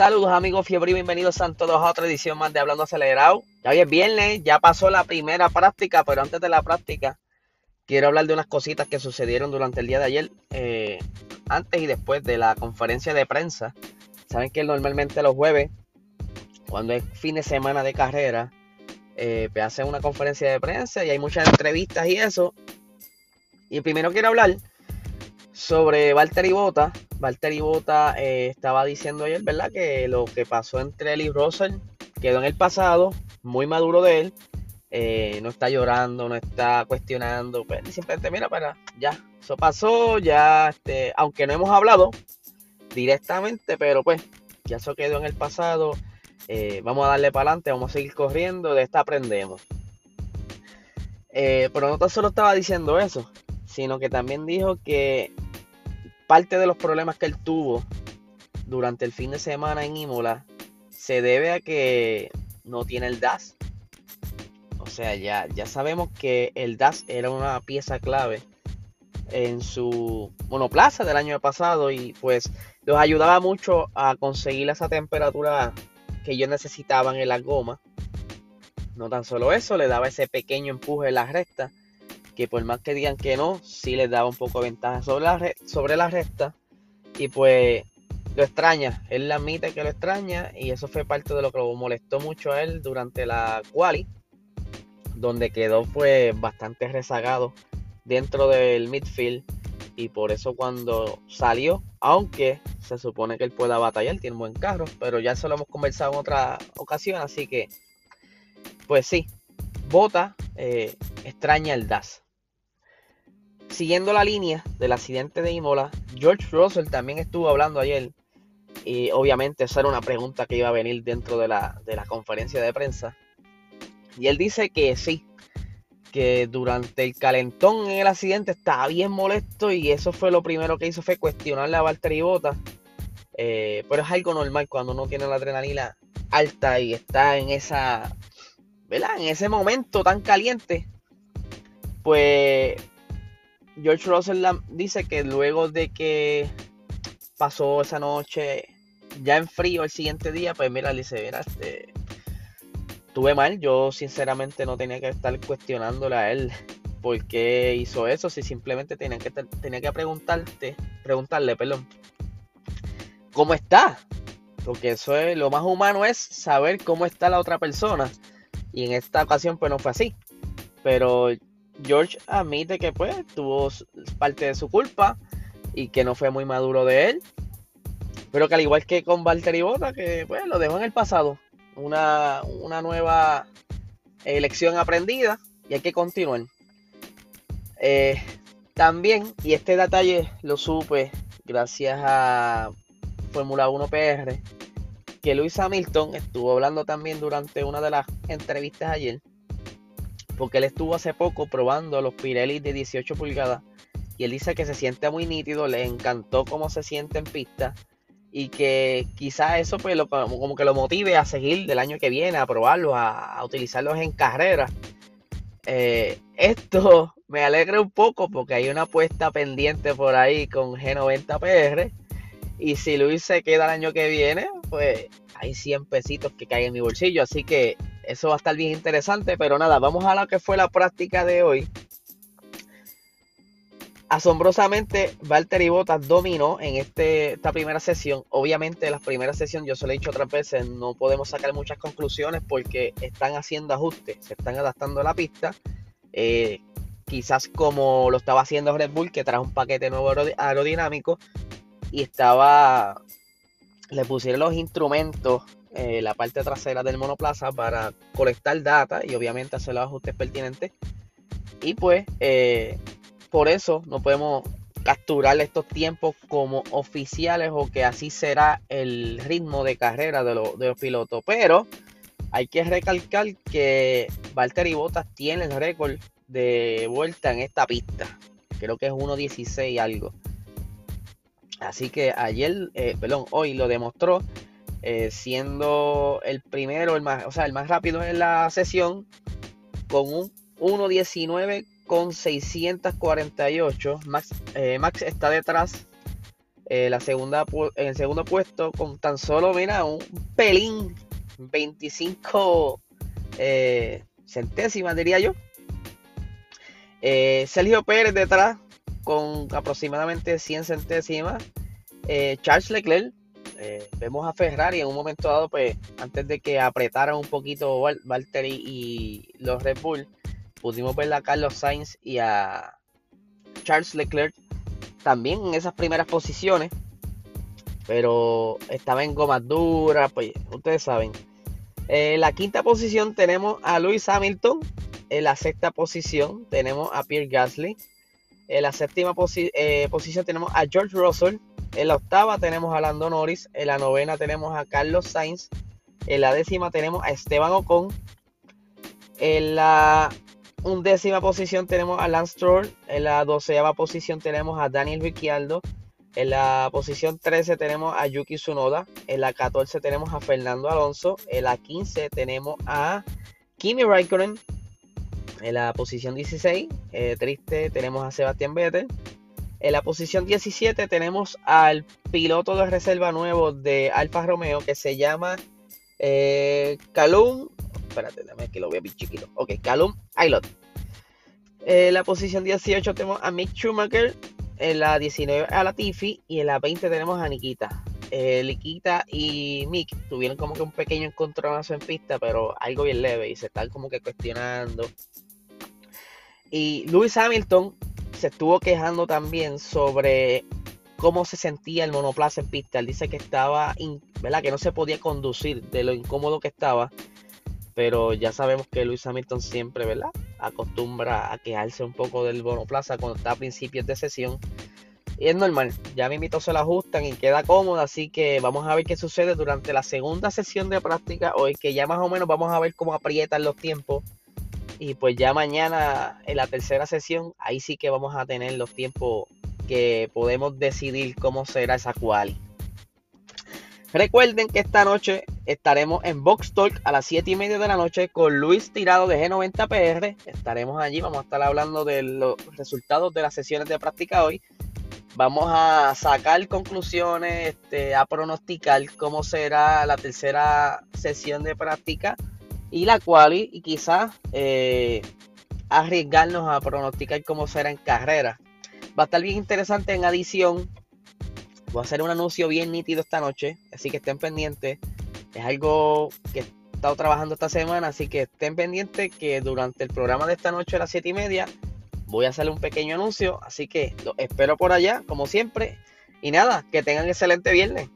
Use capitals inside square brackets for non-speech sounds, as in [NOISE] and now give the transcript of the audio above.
Saludos amigos fiebre y bienvenidos a todos a otra edición más de Hablando Acelerado. Ya hoy es viernes, ya pasó la primera práctica, pero antes de la práctica quiero hablar de unas cositas que sucedieron durante el día de ayer, eh, antes y después de la conferencia de prensa. Saben que normalmente los jueves, cuando es fin de semana de carrera, eh, pues hacen una conferencia de prensa y hay muchas entrevistas y eso. Y primero quiero hablar sobre Valtteri Bota. Valtteri Bota eh, estaba diciendo ayer, ¿verdad? Que lo que pasó entre él y Russell quedó en el pasado, muy maduro de él. Eh, no está llorando, no está cuestionando, pues simplemente mira para ya, eso pasó, ya, este, aunque no hemos hablado directamente, pero pues ya eso quedó en el pasado, eh, vamos a darle para adelante, vamos a seguir corriendo, de esta aprendemos. pero no tan solo estaba diciendo eso, sino que también dijo que parte de los problemas que él tuvo durante el fin de semana en Imola se debe a que no tiene el DAS. O sea, ya, ya sabemos que el DAS era una pieza clave en su monoplaza del año pasado y pues los ayudaba mucho a conseguir esa temperatura que ellos necesitaban en la goma. No tan solo eso, le daba ese pequeño empuje en la recta que por más que digan que no, sí les daba un poco de ventaja sobre la, sobre. Y pues lo extraña, él la admite que lo extraña y eso fue parte de lo que lo molestó mucho a él durante la quali, donde quedó pues bastante rezagado dentro del midfield y por eso cuando salió, aunque se supone que él pueda batallar, tiene buen carro, pero ya eso lo hemos conversado en otra ocasión, así que pues sí, Bota eh, extraña el DAS siguiendo la línea del accidente de Imola, George Russell también estuvo hablando ayer. Y obviamente esa era una pregunta que iba a venir dentro de la, conferencia de prensa. Y él dice que sí, que durante el calentón en el accidente estaba bien molesto y eso fue lo primero que hizo fue cuestionarle a Valtteri Bottas. Eh, pero es algo normal cuando uno tiene la adrenalina alta y está en esa, ¿verdad? En ese momento tan caliente. Pues George Russell dice que luego de que pasó esa noche ya en frío el siguiente día, pues mira, dice, mira, este, tuve mal, yo sinceramente no tenía que estar cuestionándole a él por qué hizo eso, si simplemente tenía que, tenía que preguntarte, preguntarle, perdón, ¿cómo está? Porque eso es, lo más humano es saber cómo está la otra persona. Y en esta ocasión pues no fue así. Pero George admite que pues tuvo parte de su culpa y que no fue muy maduro de él. Pero que al igual que con Valtteri Bota, que pues lo dejó en el pasado. Una, una nueva elección aprendida y hay que continuar. Eh, también, y este detalle lo supe gracias a Fórmula 1 PR, que Luis Hamilton estuvo hablando también durante una de las entrevistas ayer porque él estuvo hace poco probando los Pirelli de 18 pulgadas y él dice que se siente muy nítido, le encantó cómo se siente en pista y que quizás eso pues lo, como que lo motive a seguir del año que viene, a probarlos, a, utilizarlos en carrera. Eh, esto [LAUGHS] me alegra un poco porque hay una apuesta pendiente por ahí con G90PR y si Luis se queda el año que viene, pues hay 100 pesitos que caen en mi bolsillo, así que eso va a estar bien interesante, pero nada, vamos a lo que fue la práctica de hoy. Asombrosamente, Valtteri Bottas dominó en este, esta primera sesión. Obviamente, la primera sesión, yo se lo he dicho otras veces, no podemos sacar muchas conclusiones porque están haciendo ajustes, se están adaptando a la pista. Eh, quizás como lo estaba haciendo Red Bull, que trajo un paquete nuevo aerodinámico y estaba, le pusieron los instrumentos eh, la parte trasera del monoplaza para colectar data y obviamente hacer los ajustes pertinentes. Y pues eh, por eso no podemos capturar estos tiempos como oficiales o que así será el ritmo de carrera de, los pilotos. Pero hay que recalcar que Valtteri Bottas tiene el récord de vuelta en esta pista. Creo que es 1.16 algo. Así que ayer, eh, perdón, hoy lo demostró eh, siendo el primero, el más, o sea, el más rápido en la sesión, con un 1.19 con 648. Max, eh, Max está detrás Eh, la segunda, en el segundo puesto, con tan solo, mira, un pelín, 25 eh, centésimas, diría yo. Sergio Pérez detrás, con aproximadamente 100 centésimas. Charles Leclerc, vemos a Ferrari en un momento dado, pues antes de que apretaran un poquito Valtteri y los Red Bull, pudimos ver a Carlos Sainz y a Charles Leclerc también en esas primeras posiciones, pero estaba en gomas duras, pues ustedes saben. En la quinta posición tenemos a Lewis Hamilton, en la sexta posición tenemos a Pierre Gasly, en la séptima eh, posición tenemos a George Russell, en la octava tenemos a Lando Norris, en la novena tenemos a Carlos Sainz, en la décima tenemos a Esteban Ocon, en la undécima posición tenemos a Lance Stroll. En la doceava posición tenemos a Daniel Ricciardo. En la posición 13 tenemos a Yuki Tsunoda. En la 14 tenemos a Fernando Alonso. En la 15 tenemos a Kimi Raikkonen. En la posición 16, eh, triste, tenemos a Sebastián Vettel. En la posición 17 tenemos al piloto de reserva nuevo de Alfa Romeo que se llama eh, Calum espérate, dame que lo vea bien chiquito. Ok, Callum Aylot. En la posición 18 tenemos a Mick Schumacher. En la 19 a la Tiffy. Y en la 20 tenemos a Nikita. Eh, Nikita y Mick tuvieron como que un pequeño encontronazo en pista, pero algo bien leve. Y se están como que cuestionando. Y Lewis Hamilton se estuvo quejando también sobre cómo se sentía el monoplaza en pista. Él dice que estaba, ¿verdad? Que no se podía conducir de lo incómodo que estaba pero ya sabemos que Luis Hamilton siempre, ¿verdad? Acostumbra a quejarse un poco del monoplaza cuando está a principios de sesión. Y es normal, ya mismito se lo ajustan y queda cómodo, así que vamos a ver qué sucede durante la segunda sesión de práctica hoy, que ya más o menos vamos a ver cómo aprietan los tiempos. Y pues ya mañana en la tercera sesión, ahí sí que vamos a tener los tiempos que podemos decidir cómo será esa quali. Recuerden que esta noche estaremos en Box Talk a las 7 y media de la noche con Luis Tirado de G90PR. Estaremos allí, vamos a estar hablando de los resultados de las sesiones de práctica hoy. Vamos a sacar conclusiones, este, a pronosticar cómo será la tercera sesión de práctica y la cual y quizás eh, arriesgarnos a pronosticar cómo será en carrera. Va a estar bien interesante en adición Voy a hacer un anuncio bien nítido esta noche, así que estén pendientes. Es algo que he estado trabajando esta semana, así que estén pendientes que durante el programa de esta noche a las 7 y media voy a hacer un pequeño anuncio, así que los espero por allá, como siempre. Y nada, que tengan excelente viernes.